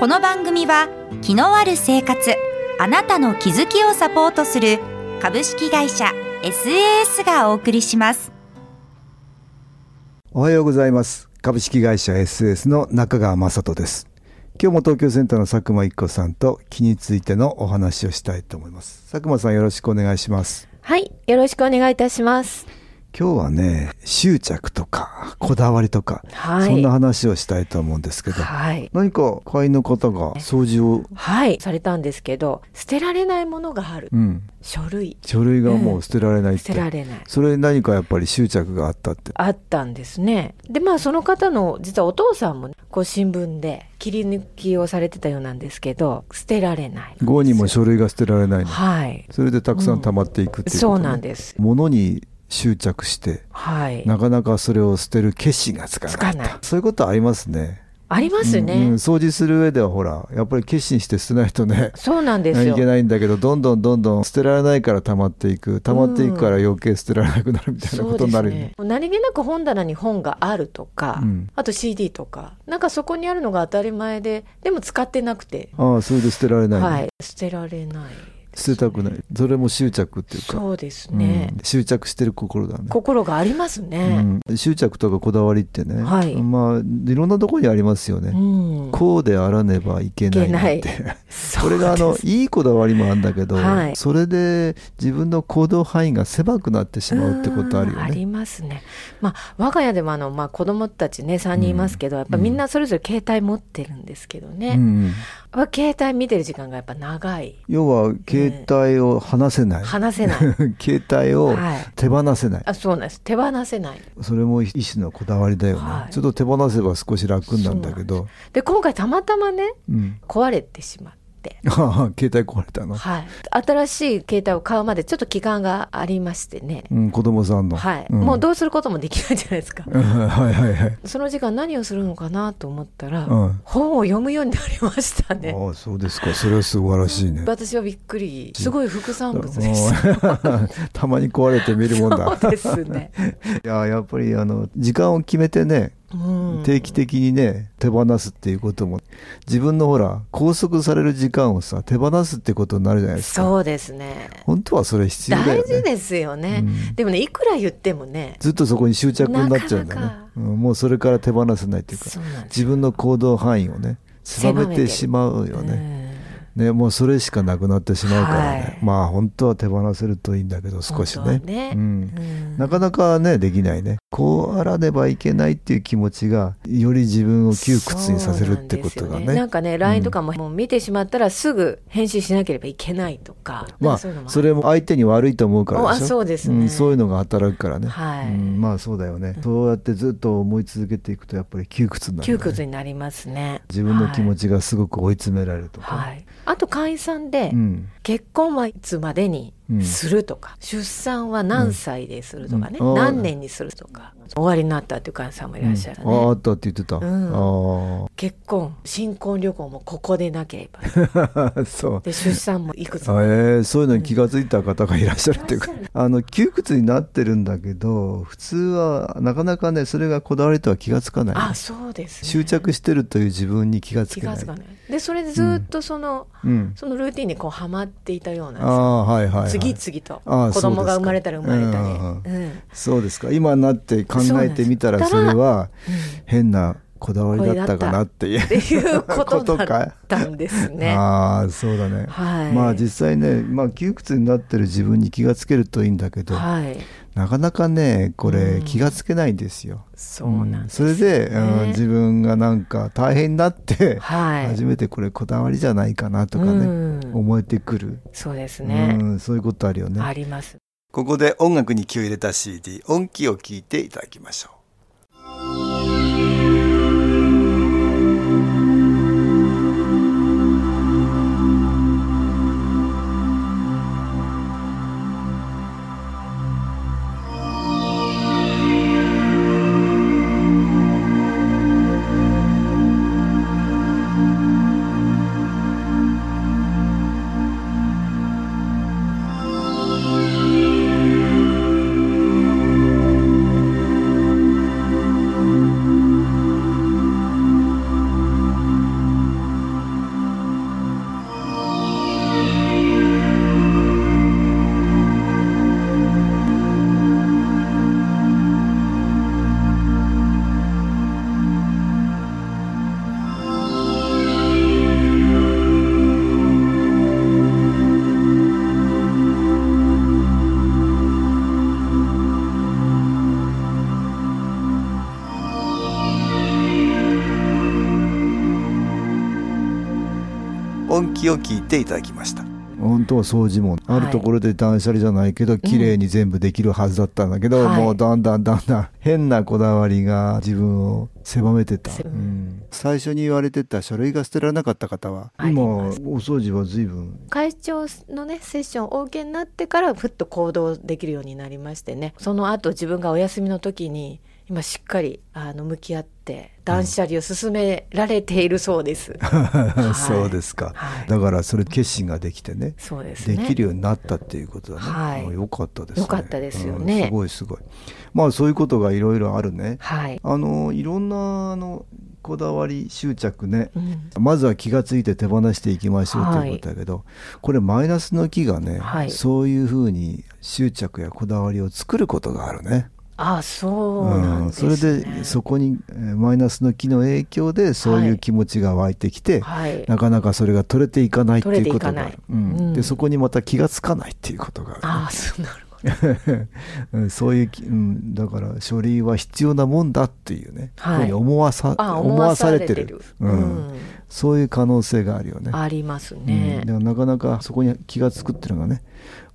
この番組は気のある生活あなたの気づきをサポートする株式会社 SAS がお送りします。おはようございます。株式会社 SAS の中川雅人です。今日も東京センターの佐久間一子さんと気についてのお話をしたいと思います。佐久間さんよろしくお願いします。はい、よろしくお願いいたします。今日はね執着とかこだわりとか、はいそんな話をしたいと思うんですけど、はい。何か会員の方が掃除を、はい、されたんですけど、捨てられないものがある。うん、書類。書類がもう捨てられないって、捨てられない。それに何かやっぱり執着があったって？あったんですね。で、まあその方の実はお父さんもね、こう新聞で切り抜きをされてたようなんですけど、捨てられない。5にも書類が捨てられないの、はい。それでたくさん溜まっていくっていうこと、ねそうなんです。物に執着してはい。なかなかそれを捨てる決心がつかない。そういうことありますね。ありますね。うんうん掃除する上ではほらやっぱり決心して捨てないとねそうなんですよ。いけ。ないんだけどどんどんどんどん捨てられないから溜まっていく。溜まっていくから余計捨てられなくなるみたいなことになるよね。そうですね、何気なく本棚に本があるとか、うん。あと CD とかなんかそこにあるのが当たり前ででも使ってなくて、ああそれで捨てられない、はい。捨てられない捨てたくない。それも執着っていうか。そうですね、うん。執着してる心だね。心がありますね、うん、執着とかこだわりってね、はい。まあいろんなところにありますよね、うん。こうであらねばいけないなんいてけこれがあのいいこだわりもあるんだけど、はい。それで自分の行動範囲が狭くなってしまうってことあるよね。うんありますね。まあ我が家でもあのまあ子供たちね3人いますけど、やっぱみんなそれぞれ携帯持ってるんですけどね。うん。携帯見てる時間がやっぱ長い。要は携帯を離せない、離せない。携帯をはい手放せない、あそうなんです。手放せない。それも一種のこだわりだよね、はいちょっと手放せば少し楽なんだけどで今回たまたまねうん、壊れてしまって。携帯壊れたの、はい、新しい携帯を買うまでちょっと期間がありましてね、うん、子供さんの、はい。うん。もうどうすることもできないじゃないですか、う んはいはいはい。その時間何をするのかなと思ったら、うん。本を読むようになりましたね。ああそうですか。それは素晴らしいね。私はびっくり。すごい副産物です。うん。たまに壊れて見るもんだ。そうですね、いややっぱりあの時間を決めてねうん、定期的にね手放すっていうことも。自分のほら拘束される時間をさ手放すってことになるじゃないですか。そうですね。本当はそれ必要だ大よね。事ですよね、うん。でもねいくら言ってもねずっとそこに執着になっちゃうんだね。うん。もうそれから手放せないっていうか自分の行動範囲をね狭めてしまうよね。うんねもうそれしかなくなってしまうからね、はい。まあ本当は手放せるといいんだけど少しね。ねうん。うん。なかなかねできないね。こうあらねばいけないっていう気持ちがより自分を窮屈にさせるってことがそうなんね。なんかね LINE とかももう見てしまったらすぐ返信しなければいけないとか、ういうのもそれも相手に悪いと思うからでしょ。あそうですね。んそういうのが働くからね、はい。うん。まあそうだよね、そうやってずっと思い続けていくとやっぱり窮屈になる、窮ね、屈になりますね。自分の気持ちちがすごく追い詰められるとか、はい、あと会員さんで、うん。結婚はいつまでにうん。するとか、出産は何歳でするとかね、何年にするとか終わりになったっていう会員さんもいらっしゃるね、あったって言ってた、結婚新婚旅行もここでなければ。あ そう。で出産もいくつあもえーそういうのに気が付いた方がいらっしゃるっていうか、あの窮屈になってるんだけど普通はなかなかねそれがこだわりとは気が付かない。あそうですね。執着してるという自分に気が付けない。気がつかないでそれでずっとその、うん、そのルーティンにこうはまっていたようなんですあはいはい、はい、次々と子供が生まれたら生まれたり、うんそうですか。今になって考えてみたらそれは変なこだわりだったかなっていうっていうことだかったんですね。ああそうだね、はい。まあ実際ね、まあ、窮屈になってる自分に気がつけるといいんだけど、はい、なかなかねこれうん気がつけないんですよ。そうなんです、それで、うん自分がなんか大変になって、はい初めてこれこだわりじゃないかなとかね、うん思えてくる、そうですね。うん、そういうことあるよね。あります。ここで音楽に気を入れた CD 音気を聞いていただきましょう音気を聞いていただきました。本当は掃除もあるところで断捨離じゃないけど、綺麗に全部できるはずだったんだけど、うん。もうだんだんだんだん変なこだわりが自分を狭めてた、せう。ん。最初に言われてた書類が捨てられなかった方は？今お掃除は随分。会長のねセッションをお受けになってからふっと行動できるようになりましてね。その後自分がお休みの時に今しっかりあの向き合って断捨離を進められているそうです、そうですか、はいだからそれ決心ができてねそうですねできるようになったっていうことだね。はいあよかったですね。よかったですよねうんすごいすごい。まあそういうことがいろいろあるね。はい、あのいろんなあのこだわり執着ね。うんまずは気がついて手放していきましょうということだけど、これマイナスの気がね、はいそういうふうに執着やこだわりを作ることがあるね。あそうなんですね、それでそこにえーマイナスの気の影響でそういう気持ちが湧いてきて、はい。なかなかそれが取れていかないっていうことが。でそこにまた気がつかないっていうことがああそうなる そういうき、うん、だから書類は必要なもんだっていうね、はい。ふうに思わさあ思わされてる。ううん。ん、そういう可能性があるよね。ありますうん。ね、でもなかなかそこに気がつくっていうのがね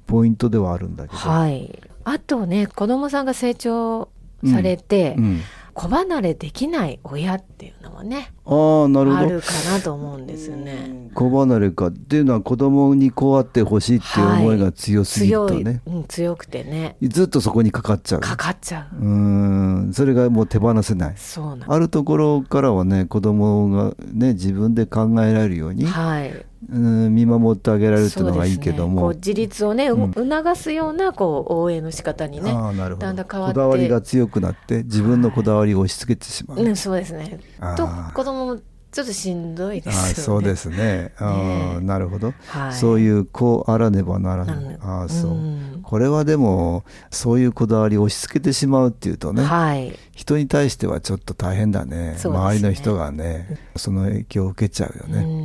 ポイントではあるんだけど、はいあとね子供さんが成長されて、うん、子離れできない親っていうのもねああなるほど。あるかなと思うんですよね。子離れかっていうのは子供にこうあってほしいっていう思いが強すぎると強い、ね、うん、強くてね。ずっとそこにかかっちゃう。かかっちゃう、うん。それがもう手放せない。そうなんあるところからはね子供がね自分で考えられるように、はいうん見守ってあげられるっていうのがいいけども、ね。自立をね、ううん。促すようなこう応援の仕方にねだんだどん変わって。こだわりが強くなって自分のこだわりを押し付けてしまう、うん、そうですね。と子供もちょっとしんどいですね。あそうですね。あねあなるほど、はい。そういうこうあらねばならなないるああそう、ん。これはでもそういうこだわりを押し付けてしまうっていうとね、はい。人に対してはちょっと大変だね。ね。周りの人がねその影響を受けちゃうよね。うんうん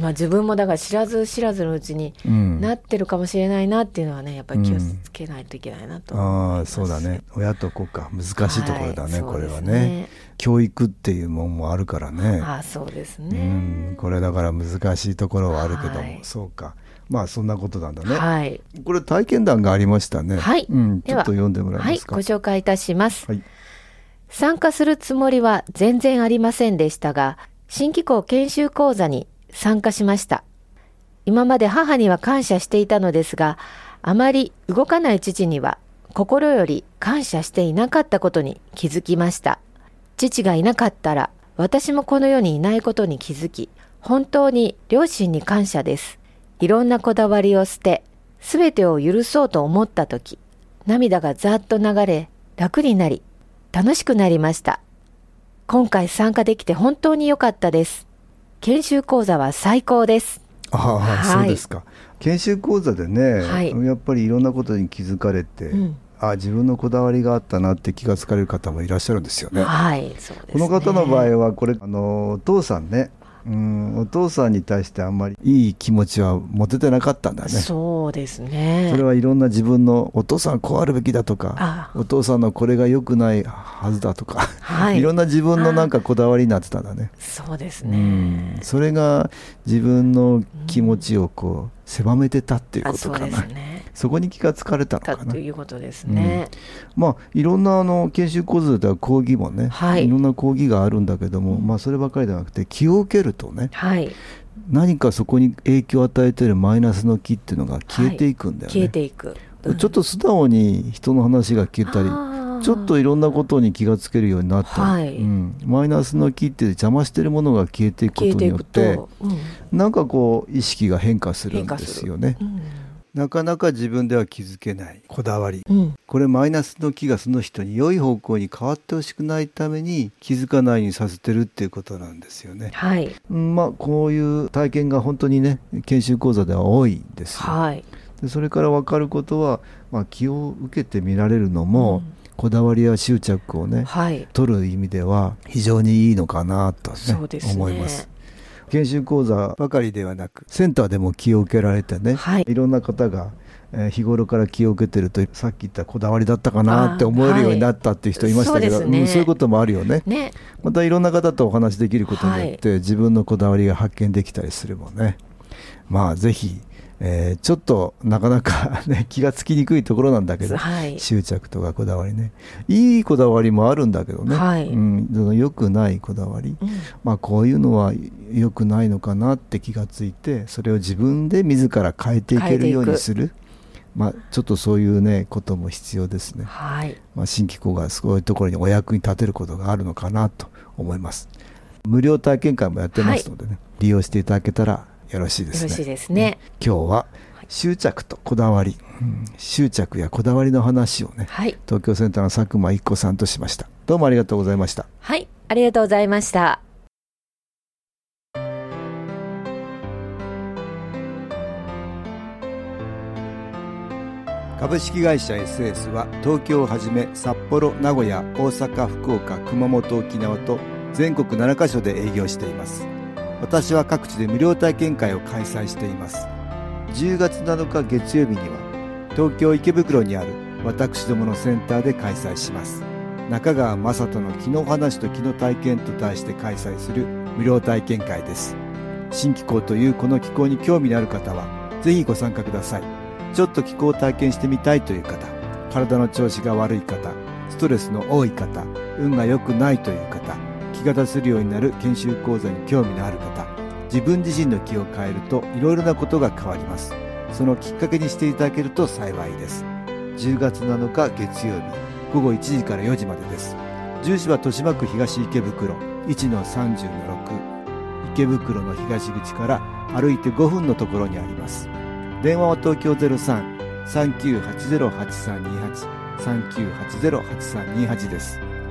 まあ自分もだから知らず知らずのうちにうん。なってるかもしれないなっていうのはねやっぱり気をつけないといけないなと思いあそうだね。親と子か。難しいところだね、はいこれはそうですね。教育っていうもんもあるからね。ああそうですうねん。これだから難しいところはあるけども、はい。そうか。まあそんなことなんだね、はい。これ体験談がありましたね。はい。うん、ちではょっと読んでもらえはいますか？ご紹介いたします。はい。参加するつもりは全然ありませんでしたが、新機構研修講座に参加しました。今まで母には感謝していたのですが、あまり動かない父には心より感謝していなかったことに気づきました。父がいなかったら私もこの世にいないことに気づき、本当に両親に感謝です。いろんなこだわりを捨て、すべてを許そうと思ったとき、涙がざっと流れ、楽になり、楽しくなりました。今回参加できて本当に良かったです。研修講座は最高です。ああ、はいそうですか研修講座でね、はいやっぱりいろんなことに気づかれて、うんあ自分のこだわりがあったなって気がつかれる方もいらっしゃるんですよね。はい、ね。この方の場合はこれあのお父さんね、うん、お父さんに対してあんまりいい気持ちは持ててなかったんだね。そそうですね。れはいろんな自分のお父さんこうあるべきだとかあお父さんのこれが良くないはずだとか、はいい、ろんな自分のなんかこだわりになってたんだね。そうですうね。ん、それが自分の気持ちをこう狭めてたっていうことかな。ですね。そこに気がつかれたのかな。だと。いうことですね。まあいろんなあの研修講座では講義もね、はい。ろんな講義があるんだけども、まあそればかりではなくて気を受けるとねはい。何かそこに影響を与えているマイナスの気っていうのが消えていくんだよね。消えていく。うん。ちょっと素直に人の話が聞けたりちょっといろんなことに気がつけるようになった。り、はい。うん、マイナスの気って邪魔してるものが消えていくことによってと、うん。なんかこう意識が変化するんですよね。うんなかなか自分では気づけないこだわりうんこれマイナスの気がその人に良い方向に変わってほしくないために気づかないようにさせてるっていうことなんですよね。はい。うんまあこういう体験が本当にね研修講座では多いんですよ。はい。でそれから分かることは、まあ、気を受けて見られるのも、うんこだわりや執着をねはい。取る意味では非常にいいのかなと、ねそうですね思います。研修講座ばかりではなくセンターでも気を受けられてね、はいろんな方が、えー日頃から気を受けてるとさっき言ったこだわりだったかなって思えるようになったっていう人いましたけど、はいねうんそういうこともあるよね。ね。またいろんな方とお話できることによって、自分のこだわりが発見できたりするもんね。まあぜひ、えー、ちょっとなかなか、ね、気がつきにくいところなんだけど、はい、執着とかこだわりね。いいこだわりもあるんだけどね、はい。うん、その良くないこだわり、うん、まあこういうのは良くないのかなって気がついてそれを自分で自ら変えていけるようにする。まあ、ちょっとそういうねことも必要ですね、はい。まあ、新機構がそういうところにお役に立てることがあるのかなと思います。無料体験会もやってますのでね、はい、利用していただけたらよろしいですね。よろしいですね、今日は執着とこだわり、うん、執着やこだわりの話をね、はい、東京センターの佐久間一子さんとしました。どうもありがとうございました。はい。ありがとうございました。株式会社 SS は東京をはじめ札幌名古屋大阪福岡熊本沖縄と全国7カ所で営業しています私は各地で無料体験会を開催しています。10月7日月曜日には東京池袋にある私どものセンターで開催します。中川雅人の気の話と気の体験と題して開催する無料体験会です。新気候というこの気候に興味のある方はぜひご参加ください。ちょっと気候を体験してみたいという方体の調子が悪い方ストレスの多い方運が良くないという方気が出せるようになる研修講座に興味のある方自分自身の気を変えるといろいろなことが変わります。そのきっかけにしていただけると幸いです。10月7日月曜日午後1時から4時までです。住所は豊島区東池袋1-30-6池袋の東口から歩いて5分のところにあります。電話は東京03-3980-8328 3980-8328です。